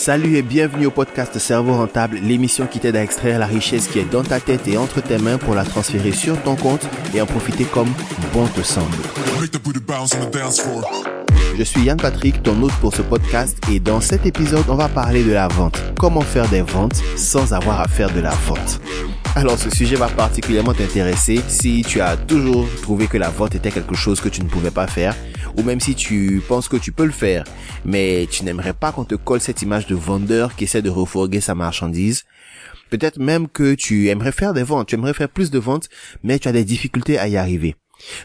Salut et bienvenue au podcast Cerveau Rentable, l'émission qui t'aide à extraire la richesse qui est dans ta tête et entre tes mains pour la transférer sur ton compte et en profiter comme bon te semble. Je suis Yann Patrick, ton hôte pour ce podcast et dans cet épisode, on va parler de la vente. Comment faire des ventes sans avoir à faire de la vente? Alors ce sujet va particulièrement t'intéresser si tu as toujours trouvé que la vente était quelque chose que tu ne pouvais pas faire ou même si tu penses que tu peux le faire, mais tu n'aimerais pas qu'on te colle cette image de vendeur qui essaie de refourguer sa marchandise. Peut-être même que tu aimerais faire des ventes, tu aimerais faire plus de ventes, mais tu as des difficultés à y arriver.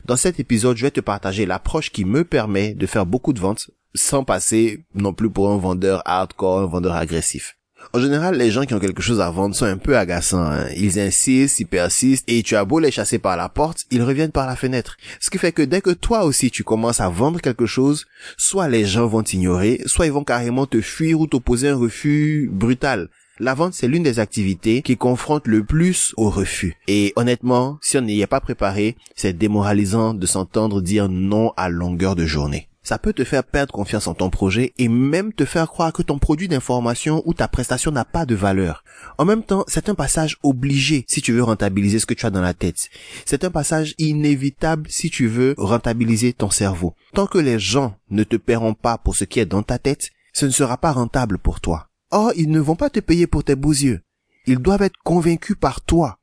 Dans cet épisode, je vais te partager l'approche qui me permet de faire beaucoup de ventes sans passer non plus pour un vendeur hardcore, un vendeur agressif. En général, les gens qui ont quelque chose à vendre sont un peu agaçants. Hein. Ils insistent, ils persistent, et tu as beau les chasser par la porte, ils reviennent par la fenêtre. Ce qui fait que dès que toi aussi tu commences à vendre quelque chose, soit les gens vont t'ignorer, soit ils vont carrément te fuir ou t'opposer un refus brutal. La vente, c'est l'une des activités qui confronte le plus au refus. Et honnêtement, si on n'y est pas préparé, c'est démoralisant de s'entendre dire non à longueur de journée ça peut te faire perdre confiance en ton projet et même te faire croire que ton produit d'information ou ta prestation n'a pas de valeur. En même temps, c'est un passage obligé si tu veux rentabiliser ce que tu as dans la tête. C'est un passage inévitable si tu veux rentabiliser ton cerveau. Tant que les gens ne te paieront pas pour ce qui est dans ta tête, ce ne sera pas rentable pour toi. Or, ils ne vont pas te payer pour tes beaux yeux. Ils doivent être convaincus par toi.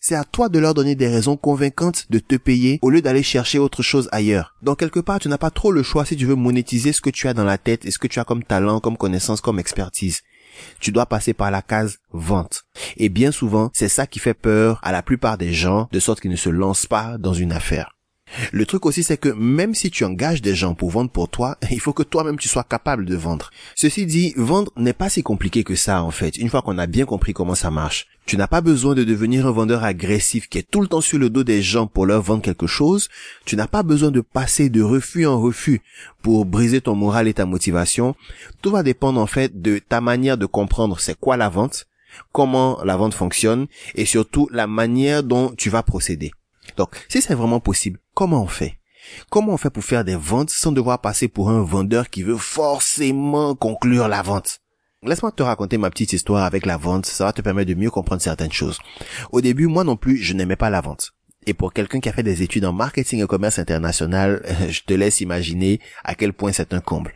C'est à toi de leur donner des raisons convaincantes de te payer au lieu d'aller chercher autre chose ailleurs. Donc quelque part, tu n'as pas trop le choix si tu veux monétiser ce que tu as dans la tête et ce que tu as comme talent, comme connaissance, comme expertise. Tu dois passer par la case vente. Et bien souvent, c'est ça qui fait peur à la plupart des gens, de sorte qu'ils ne se lancent pas dans une affaire. Le truc aussi, c'est que même si tu engages des gens pour vendre pour toi, il faut que toi-même tu sois capable de vendre. Ceci dit, vendre n'est pas si compliqué que ça, en fait, une fois qu'on a bien compris comment ça marche. Tu n'as pas besoin de devenir un vendeur agressif qui est tout le temps sur le dos des gens pour leur vendre quelque chose. Tu n'as pas besoin de passer de refus en refus pour briser ton moral et ta motivation. Tout va dépendre, en fait, de ta manière de comprendre c'est quoi la vente, comment la vente fonctionne et surtout la manière dont tu vas procéder. Donc, si c'est vraiment possible, comment on fait? Comment on fait pour faire des ventes sans devoir passer pour un vendeur qui veut forcément conclure la vente? Laisse-moi te raconter ma petite histoire avec la vente, ça va te permettre de mieux comprendre certaines choses. Au début, moi non plus, je n'aimais pas la vente. Et pour quelqu'un qui a fait des études en marketing et commerce international, je te laisse imaginer à quel point c'est un comble.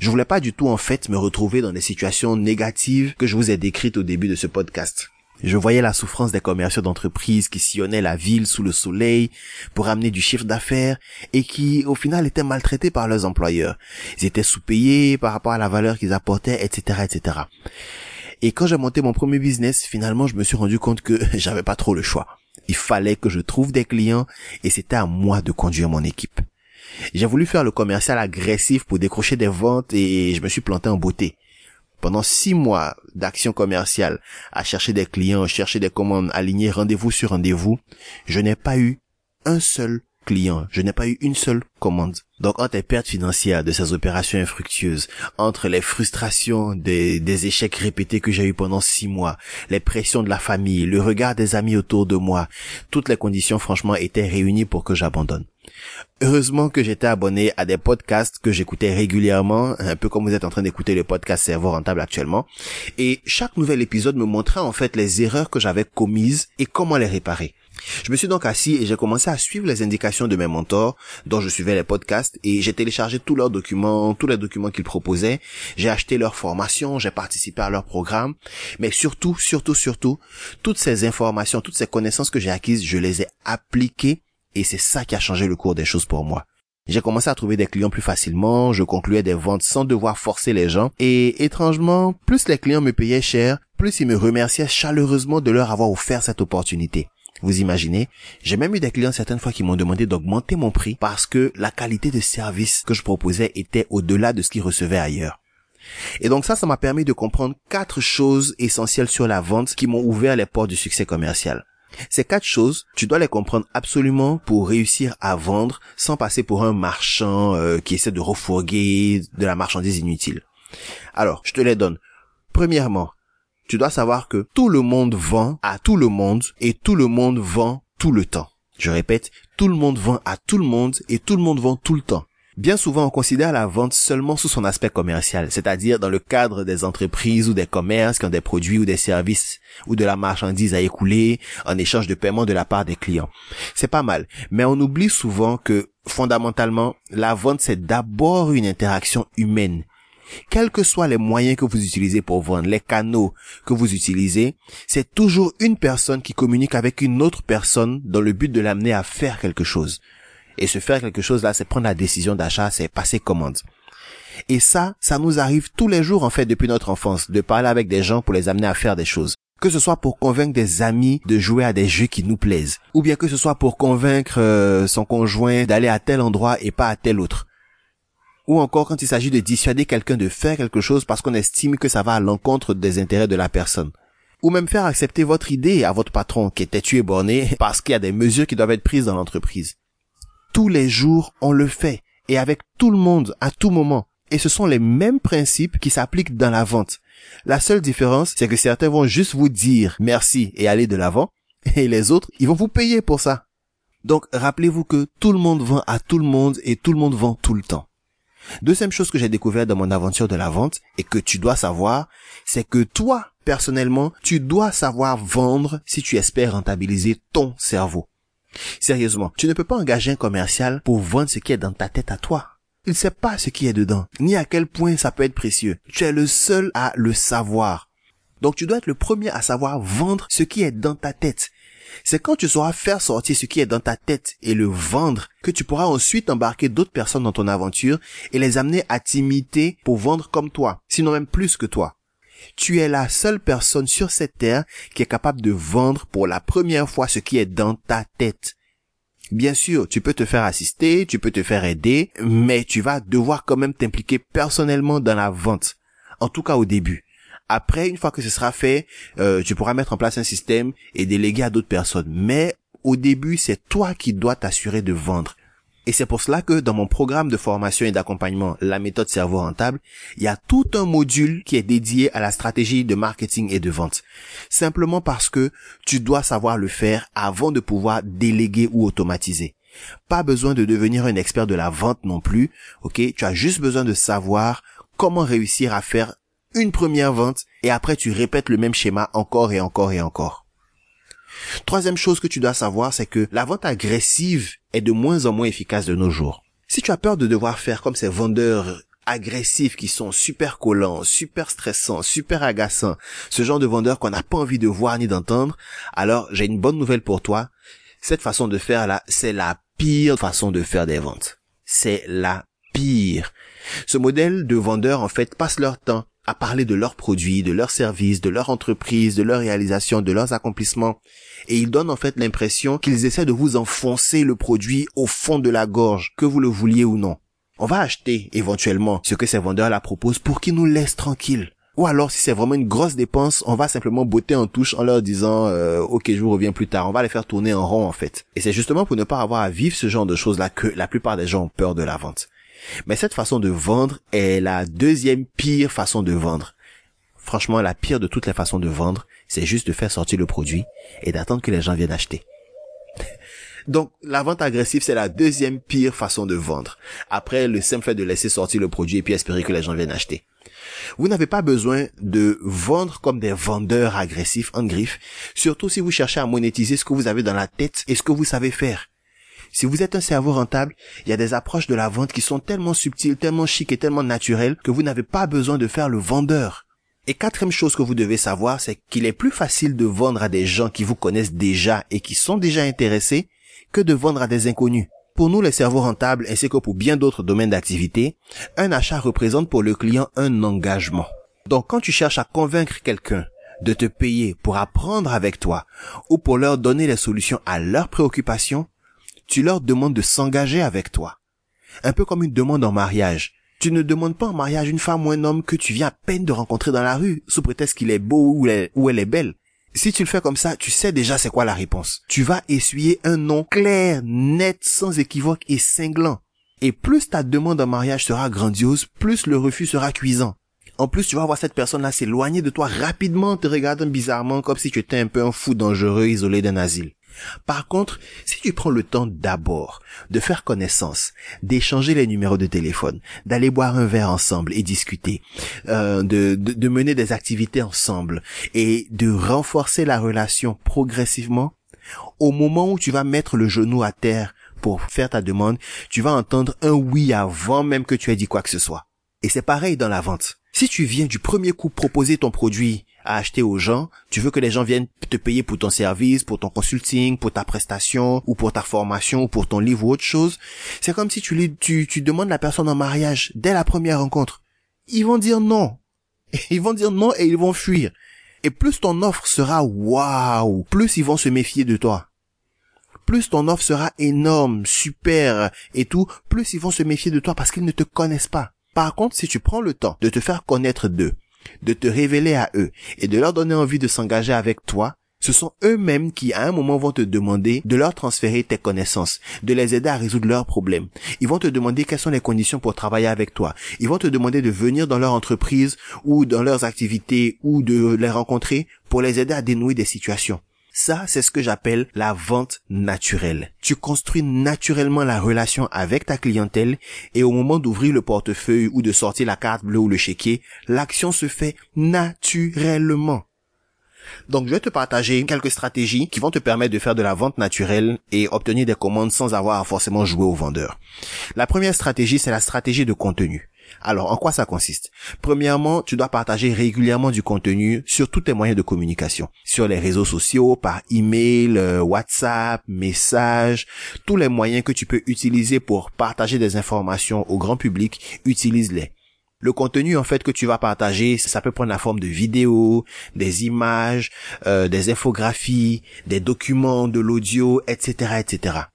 Je voulais pas du tout en fait me retrouver dans des situations négatives que je vous ai décrites au début de ce podcast. Je voyais la souffrance des commerciaux d'entreprise qui sillonnaient la ville sous le soleil pour amener du chiffre d'affaires et qui, au final, étaient maltraités par leurs employeurs. Ils étaient sous-payés par rapport à la valeur qu'ils apportaient, etc., etc. Et quand j'ai monté mon premier business, finalement, je me suis rendu compte que j'avais pas trop le choix. Il fallait que je trouve des clients et c'était à moi de conduire mon équipe. J'ai voulu faire le commercial agressif pour décrocher des ventes et je me suis planté en beauté pendant six mois d'action commerciale à chercher des clients, chercher des commandes, aligner rendez-vous sur rendez-vous, je n'ai pas eu un seul client, je n'ai pas eu une seule commande. Donc entre les pertes financières de ces opérations infructueuses, entre les frustrations des, des échecs répétés que j'ai eu pendant six mois, les pressions de la famille, le regard des amis autour de moi, toutes les conditions franchement étaient réunies pour que j'abandonne. Heureusement que j'étais abonné à des podcasts que j'écoutais régulièrement, un peu comme vous êtes en train d'écouter le podcast Cerveau Rentable actuellement. Et chaque nouvel épisode me montrait en fait les erreurs que j'avais commises et comment les réparer. Je me suis donc assis et j'ai commencé à suivre les indications de mes mentors, dont je suivais les podcasts, et j'ai téléchargé tous leurs documents, tous les documents qu'ils proposaient. J'ai acheté leurs formations, j'ai participé à leurs programmes, mais surtout, surtout, surtout, toutes ces informations, toutes ces connaissances que j'ai acquises, je les ai appliquées et c'est ça qui a changé le cours des choses pour moi. J'ai commencé à trouver des clients plus facilement, je concluais des ventes sans devoir forcer les gens, et étrangement, plus les clients me payaient cher, plus ils me remerciaient chaleureusement de leur avoir offert cette opportunité. Vous imaginez J'ai même eu des clients certaines fois qui m'ont demandé d'augmenter mon prix parce que la qualité de service que je proposais était au-delà de ce qu'ils recevaient ailleurs. Et donc ça, ça m'a permis de comprendre quatre choses essentielles sur la vente qui m'ont ouvert les portes du succès commercial. Ces quatre choses, tu dois les comprendre absolument pour réussir à vendre sans passer pour un marchand euh, qui essaie de refourguer de la marchandise inutile. Alors, je te les donne. Premièrement, tu dois savoir que tout le monde vend à tout le monde et tout le monde vend tout le temps. Je répète, tout le monde vend à tout le monde et tout le monde vend tout le temps. Bien souvent, on considère la vente seulement sous son aspect commercial, c'est-à-dire dans le cadre des entreprises ou des commerces qui ont des produits ou des services ou de la marchandise à écouler en échange de paiement de la part des clients. C'est pas mal, mais on oublie souvent que fondamentalement, la vente c'est d'abord une interaction humaine quels que soient les moyens que vous utilisez pour vendre, les canaux que vous utilisez, c'est toujours une personne qui communique avec une autre personne dans le but de l'amener à faire quelque chose. Et se faire quelque chose là, c'est prendre la décision d'achat, c'est passer commande. Et ça, ça nous arrive tous les jours en fait depuis notre enfance, de parler avec des gens pour les amener à faire des choses. Que ce soit pour convaincre des amis de jouer à des jeux qui nous plaisent, ou bien que ce soit pour convaincre euh, son conjoint d'aller à tel endroit et pas à tel autre ou encore quand il s'agit de dissuader quelqu'un de faire quelque chose parce qu'on estime que ça va à l'encontre des intérêts de la personne. Ou même faire accepter votre idée à votre patron qui est têtu et borné parce qu'il y a des mesures qui doivent être prises dans l'entreprise. Tous les jours, on le fait, et avec tout le monde, à tout moment. Et ce sont les mêmes principes qui s'appliquent dans la vente. La seule différence, c'est que certains vont juste vous dire merci et aller de l'avant, et les autres, ils vont vous payer pour ça. Donc rappelez-vous que tout le monde vend à tout le monde et tout le monde vend tout le temps. Deuxième chose que j'ai découvert dans mon aventure de la vente et que tu dois savoir, c'est que toi, personnellement, tu dois savoir vendre si tu espères rentabiliser ton cerveau. Sérieusement, tu ne peux pas engager un commercial pour vendre ce qui est dans ta tête à toi. Il ne sait pas ce qui est dedans, ni à quel point ça peut être précieux. Tu es le seul à le savoir. Donc tu dois être le premier à savoir vendre ce qui est dans ta tête. C'est quand tu sauras faire sortir ce qui est dans ta tête et le vendre que tu pourras ensuite embarquer d'autres personnes dans ton aventure et les amener à t'imiter pour vendre comme toi, sinon même plus que toi. Tu es la seule personne sur cette terre qui est capable de vendre pour la première fois ce qui est dans ta tête. Bien sûr, tu peux te faire assister, tu peux te faire aider, mais tu vas devoir quand même t'impliquer personnellement dans la vente. En tout cas au début. Après, une fois que ce sera fait, euh, tu pourras mettre en place un système et déléguer à d'autres personnes. Mais au début, c'est toi qui dois t'assurer de vendre. Et c'est pour cela que dans mon programme de formation et d'accompagnement, la méthode cerveau rentable, il y a tout un module qui est dédié à la stratégie de marketing et de vente. Simplement parce que tu dois savoir le faire avant de pouvoir déléguer ou automatiser. Pas besoin de devenir un expert de la vente non plus, ok? Tu as juste besoin de savoir comment réussir à faire une première vente et après tu répètes le même schéma encore et encore et encore. Troisième chose que tu dois savoir, c'est que la vente agressive est de moins en moins efficace de nos jours. Si tu as peur de devoir faire comme ces vendeurs agressifs qui sont super collants, super stressants, super agaçants, ce genre de vendeurs qu'on n'a pas envie de voir ni d'entendre, alors j'ai une bonne nouvelle pour toi. Cette façon de faire là, c'est la pire façon de faire des ventes. C'est la pire. Ce modèle de vendeurs, en fait, passe leur temps à parler de leurs produits, de leurs services, de leur entreprise, de leurs réalisations, de leurs accomplissements. Et ils donnent en fait l'impression qu'ils essaient de vous enfoncer le produit au fond de la gorge, que vous le vouliez ou non. On va acheter éventuellement ce que ces vendeurs la proposent pour qu'ils nous laissent tranquilles. Ou alors, si c'est vraiment une grosse dépense, on va simplement botter en touche en leur disant euh, OK, je vous reviens plus tard ». On va les faire tourner en rond, en fait. Et c'est justement pour ne pas avoir à vivre ce genre de choses-là que la plupart des gens ont peur de la vente. Mais cette façon de vendre est la deuxième pire façon de vendre. Franchement, la pire de toutes les façons de vendre, c'est juste de faire sortir le produit et d'attendre que les gens viennent acheter. Donc, la vente agressive, c'est la deuxième pire façon de vendre. Après le simple fait de laisser sortir le produit et puis espérer que les gens viennent acheter. Vous n'avez pas besoin de vendre comme des vendeurs agressifs en griffe, surtout si vous cherchez à monétiser ce que vous avez dans la tête et ce que vous savez faire. Si vous êtes un cerveau rentable, il y a des approches de la vente qui sont tellement subtiles, tellement chic et tellement naturelles que vous n'avez pas besoin de faire le vendeur. Et quatrième chose que vous devez savoir, c'est qu'il est plus facile de vendre à des gens qui vous connaissent déjà et qui sont déjà intéressés que de vendre à des inconnus. Pour nous, les cerveaux rentables, ainsi que pour bien d'autres domaines d'activité, un achat représente pour le client un engagement. Donc quand tu cherches à convaincre quelqu'un de te payer pour apprendre avec toi ou pour leur donner les solutions à leurs préoccupations, tu leur demandes de s'engager avec toi. Un peu comme une demande en mariage. Tu ne demandes pas en mariage une femme ou un homme que tu viens à peine de rencontrer dans la rue, sous prétexte qu'il est beau ou elle, est belle. Si tu le fais comme ça, tu sais déjà c'est quoi la réponse. Tu vas essuyer un nom clair, net, sans équivoque et cinglant. Et plus ta demande en mariage sera grandiose, plus le refus sera cuisant. En plus, tu vas voir cette personne-là s'éloigner de toi rapidement, te regardant bizarrement comme si tu étais un peu un fou dangereux isolé d'un asile. Par contre, si tu prends le temps d'abord de faire connaissance, d'échanger les numéros de téléphone, d'aller boire un verre ensemble et discuter, euh, de, de, de mener des activités ensemble et de renforcer la relation progressivement, au moment où tu vas mettre le genou à terre pour faire ta demande, tu vas entendre un oui avant même que tu aies dit quoi que ce soit. Et c'est pareil dans la vente. Si tu viens du premier coup proposer ton produit à acheter aux gens, tu veux que les gens viennent te payer pour ton service, pour ton consulting, pour ta prestation, ou pour ta formation, ou pour ton livre ou autre chose, c'est comme si tu, tu, tu demandes la personne en mariage dès la première rencontre. Ils vont dire non. Ils vont dire non et ils vont fuir. Et plus ton offre sera waouh, plus ils vont se méfier de toi. Plus ton offre sera énorme, super et tout, plus ils vont se méfier de toi parce qu'ils ne te connaissent pas. Par contre, si tu prends le temps de te faire connaître d'eux, de te révéler à eux et de leur donner envie de s'engager avec toi, ce sont eux-mêmes qui à un moment vont te demander de leur transférer tes connaissances, de les aider à résoudre leurs problèmes. Ils vont te demander quelles sont les conditions pour travailler avec toi. Ils vont te demander de venir dans leur entreprise ou dans leurs activités ou de les rencontrer pour les aider à dénouer des situations. Ça, c'est ce que j'appelle la vente naturelle. Tu construis naturellement la relation avec ta clientèle et au moment d'ouvrir le portefeuille ou de sortir la carte bleue ou le chéquier, l'action se fait naturellement. Donc, je vais te partager quelques stratégies qui vont te permettre de faire de la vente naturelle et obtenir des commandes sans avoir forcément jouer au vendeur. La première stratégie, c'est la stratégie de contenu. Alors, en quoi ça consiste? Premièrement, tu dois partager régulièrement du contenu sur tous tes moyens de communication, sur les réseaux sociaux, par email, euh, WhatsApp, messages, tous les moyens que tu peux utiliser pour partager des informations au grand public, utilise-les. Le contenu en fait que tu vas partager, ça peut prendre la forme de vidéos, des images, euh, des infographies, des documents, de l'audio, etc., etc.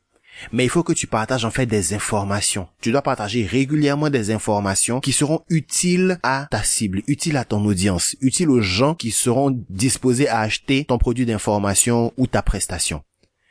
Mais il faut que tu partages en fait des informations. Tu dois partager régulièrement des informations qui seront utiles à ta cible, utiles à ton audience, utiles aux gens qui seront disposés à acheter ton produit d'information ou ta prestation.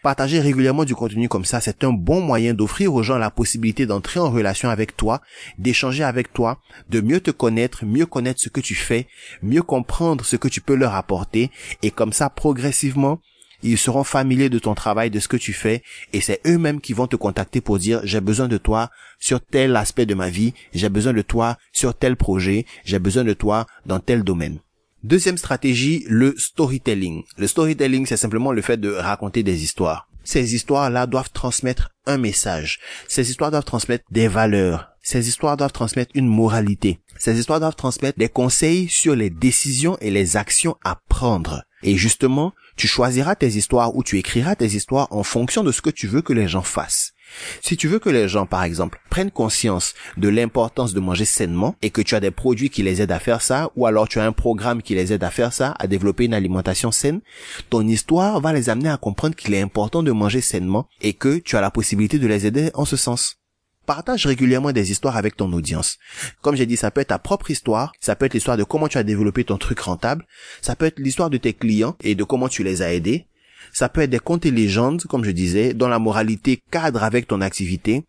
Partager régulièrement du contenu comme ça, c'est un bon moyen d'offrir aux gens la possibilité d'entrer en relation avec toi, d'échanger avec toi, de mieux te connaître, mieux connaître ce que tu fais, mieux comprendre ce que tu peux leur apporter, et comme ça, progressivement, ils seront familiers de ton travail, de ce que tu fais, et c'est eux-mêmes qui vont te contacter pour dire j'ai besoin de toi sur tel aspect de ma vie, j'ai besoin de toi sur tel projet, j'ai besoin de toi dans tel domaine. Deuxième stratégie, le storytelling. Le storytelling, c'est simplement le fait de raconter des histoires. Ces histoires-là doivent transmettre un message. Ces histoires doivent transmettre des valeurs. Ces histoires doivent transmettre une moralité. Ces histoires doivent transmettre des conseils sur les décisions et les actions à prendre. Et justement, tu choisiras tes histoires ou tu écriras tes histoires en fonction de ce que tu veux que les gens fassent. Si tu veux que les gens, par exemple, prennent conscience de l'importance de manger sainement et que tu as des produits qui les aident à faire ça, ou alors tu as un programme qui les aide à faire ça, à développer une alimentation saine, ton histoire va les amener à comprendre qu'il est important de manger sainement et que tu as la possibilité de les aider en ce sens. Partage régulièrement des histoires avec ton audience. Comme j'ai dit, ça peut être ta propre histoire, ça peut être l'histoire de comment tu as développé ton truc rentable, ça peut être l'histoire de tes clients et de comment tu les as aidés, ça peut être des contes et légendes, comme je disais, dont la moralité cadre avec ton activité,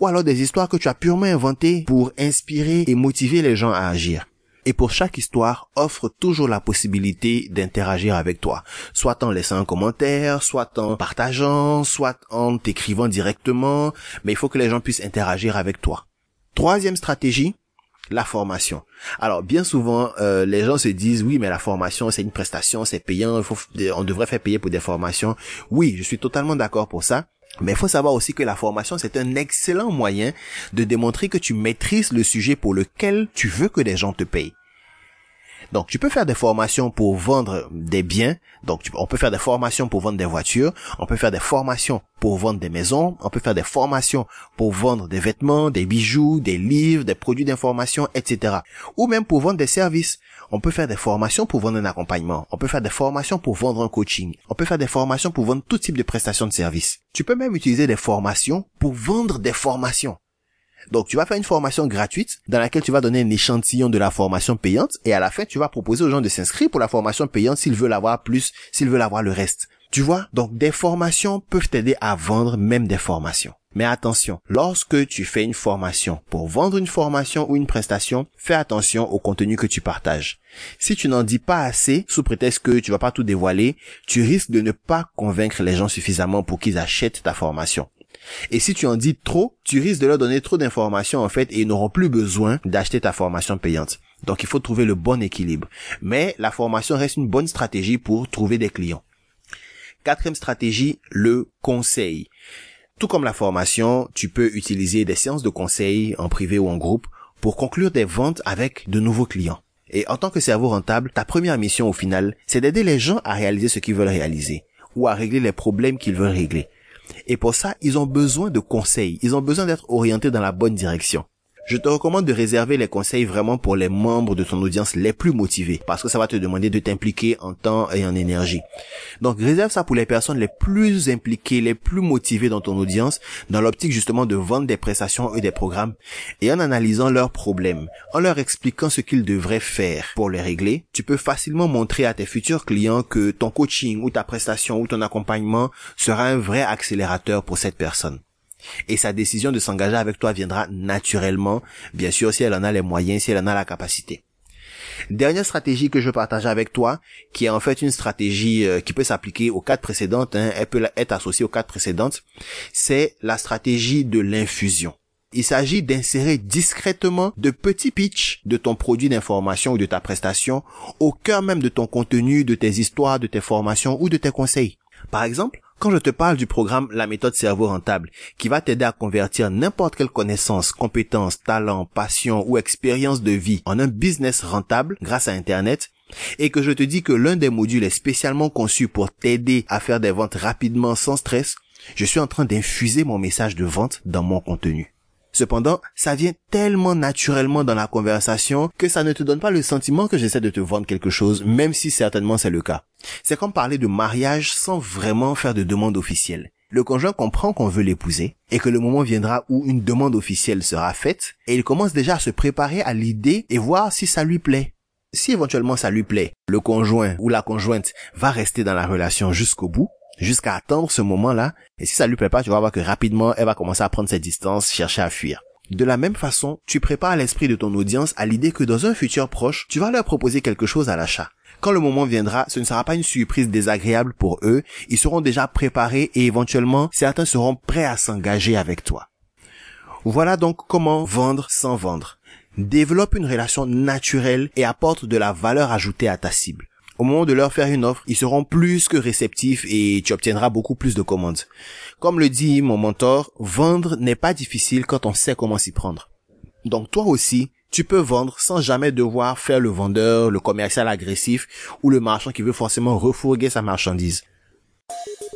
ou alors des histoires que tu as purement inventées pour inspirer et motiver les gens à agir et pour chaque histoire offre toujours la possibilité d'interagir avec toi, soit en laissant un commentaire, soit en partageant, soit en t'écrivant directement, mais il faut que les gens puissent interagir avec toi. Troisième stratégie, la formation. Alors bien souvent, euh, les gens se disent oui, mais la formation c'est une prestation, c'est payant, on devrait faire payer pour des formations. Oui, je suis totalement d'accord pour ça. Mais il faut savoir aussi que la formation, c'est un excellent moyen de démontrer que tu maîtrises le sujet pour lequel tu veux que les gens te payent. Donc, tu peux faire des formations pour vendre des biens. Donc, on peut faire des formations pour vendre des voitures. On peut faire des formations pour vendre des maisons. On peut faire des formations pour vendre des vêtements, des bijoux, des livres, des produits d'information, etc. Ou même pour vendre des services. On peut faire des formations pour vendre un accompagnement. On peut faire des formations pour vendre un coaching. On peut faire des formations pour vendre tout type de prestations de services. Tu peux même utiliser des formations pour vendre des formations. Donc tu vas faire une formation gratuite dans laquelle tu vas donner un échantillon de la formation payante et à la fin tu vas proposer aux gens de s'inscrire pour la formation payante s'ils veulent avoir plus, s'ils veulent avoir le reste. Tu vois, donc des formations peuvent t'aider à vendre même des formations. Mais attention, lorsque tu fais une formation, pour vendre une formation ou une prestation, fais attention au contenu que tu partages. Si tu n'en dis pas assez, sous prétexte que tu vas pas tout dévoiler, tu risques de ne pas convaincre les gens suffisamment pour qu'ils achètent ta formation. Et si tu en dis trop, tu risques de leur donner trop d'informations en fait et ils n'auront plus besoin d'acheter ta formation payante. Donc il faut trouver le bon équilibre. Mais la formation reste une bonne stratégie pour trouver des clients. Quatrième stratégie, le conseil. Tout comme la formation, tu peux utiliser des séances de conseil en privé ou en groupe pour conclure des ventes avec de nouveaux clients. Et en tant que cerveau rentable, ta première mission au final, c'est d'aider les gens à réaliser ce qu'ils veulent réaliser ou à régler les problèmes qu'ils veulent régler. Et pour ça, ils ont besoin de conseils, ils ont besoin d'être orientés dans la bonne direction je te recommande de réserver les conseils vraiment pour les membres de ton audience les plus motivés parce que ça va te demander de t'impliquer en temps et en énergie. Donc réserve ça pour les personnes les plus impliquées, les plus motivées dans ton audience dans l'optique justement de vendre des prestations et des programmes et en analysant leurs problèmes, en leur expliquant ce qu'ils devraient faire pour les régler, tu peux facilement montrer à tes futurs clients que ton coaching ou ta prestation ou ton accompagnement sera un vrai accélérateur pour cette personne. Et sa décision de s'engager avec toi viendra naturellement, bien sûr si elle en a les moyens, si elle en a la capacité. Dernière stratégie que je partage avec toi, qui est en fait une stratégie euh, qui peut s'appliquer aux quatre précédentes, hein, elle peut être associée aux quatre précédentes, c'est la stratégie de l'infusion. Il s'agit d'insérer discrètement de petits pitchs de ton produit d'information ou de ta prestation au cœur même de ton contenu, de tes histoires, de tes formations ou de tes conseils. Par exemple, quand je te parle du programme La méthode cerveau rentable, qui va t'aider à convertir n'importe quelle connaissance, compétence, talent, passion ou expérience de vie en un business rentable grâce à Internet, et que je te dis que l'un des modules est spécialement conçu pour t'aider à faire des ventes rapidement sans stress, je suis en train d'infuser mon message de vente dans mon contenu. Cependant, ça vient tellement naturellement dans la conversation que ça ne te donne pas le sentiment que j'essaie de te vendre quelque chose, même si certainement c'est le cas. C'est comme parler de mariage sans vraiment faire de demande officielle. Le conjoint comprend qu'on veut l'épouser et que le moment viendra où une demande officielle sera faite et il commence déjà à se préparer à l'idée et voir si ça lui plaît. Si éventuellement ça lui plaît, le conjoint ou la conjointe va rester dans la relation jusqu'au bout jusqu'à attendre ce moment-là. Et si ça lui plaît pas, tu vas voir que rapidement, elle va commencer à prendre ses distances, chercher à fuir. De la même façon, tu prépares l'esprit de ton audience à l'idée que dans un futur proche, tu vas leur proposer quelque chose à l'achat. Quand le moment viendra, ce ne sera pas une surprise désagréable pour eux, ils seront déjà préparés et éventuellement, certains seront prêts à s'engager avec toi. Voilà donc comment vendre sans vendre. Développe une relation naturelle et apporte de la valeur ajoutée à ta cible au moment de leur faire une offre, ils seront plus que réceptifs et tu obtiendras beaucoup plus de commandes. Comme le dit mon mentor, vendre n'est pas difficile quand on sait comment s'y prendre. Donc toi aussi, tu peux vendre sans jamais devoir faire le vendeur, le commercial agressif ou le marchand qui veut forcément refourguer sa marchandise.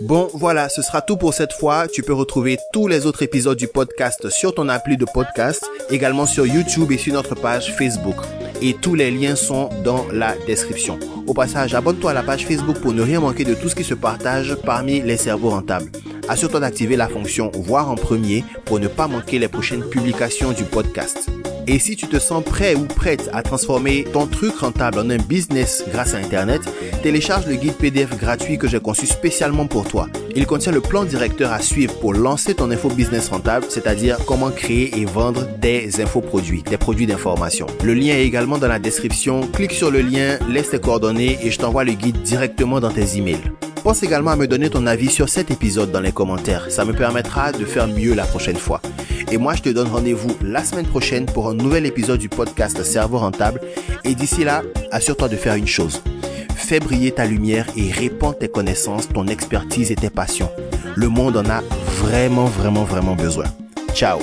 Bon, voilà, ce sera tout pour cette fois. Tu peux retrouver tous les autres épisodes du podcast sur ton appli de podcast, également sur YouTube et sur notre page Facebook et tous les liens sont dans la description. Au passage, abonne-toi à la page Facebook pour ne rien manquer de tout ce qui se partage parmi les cerveaux rentables. Assure-toi d'activer la fonction voir en premier pour ne pas manquer les prochaines publications du podcast. Et si tu te sens prêt ou prête à transformer ton truc rentable en un business grâce à Internet, télécharge le guide PDF gratuit que j'ai conçu spécialement pour toi. Il contient le plan directeur à suivre pour lancer ton info business rentable, c'est-à-dire comment créer et vendre des infoproduits, des produits d'information. Le lien est également dans la description. Clique sur le lien, laisse tes coordonnées et je t'envoie le guide directement dans tes emails. Pense également à me donner ton avis sur cet épisode dans les commentaires. Ça me permettra de faire mieux la prochaine fois. Et moi, je te donne rendez-vous la semaine prochaine pour un nouvel épisode du podcast Cerveau Rentable. Et d'ici là, assure-toi de faire une chose. Fais briller ta lumière et répands tes connaissances, ton expertise et tes passions. Le monde en a vraiment, vraiment, vraiment besoin. Ciao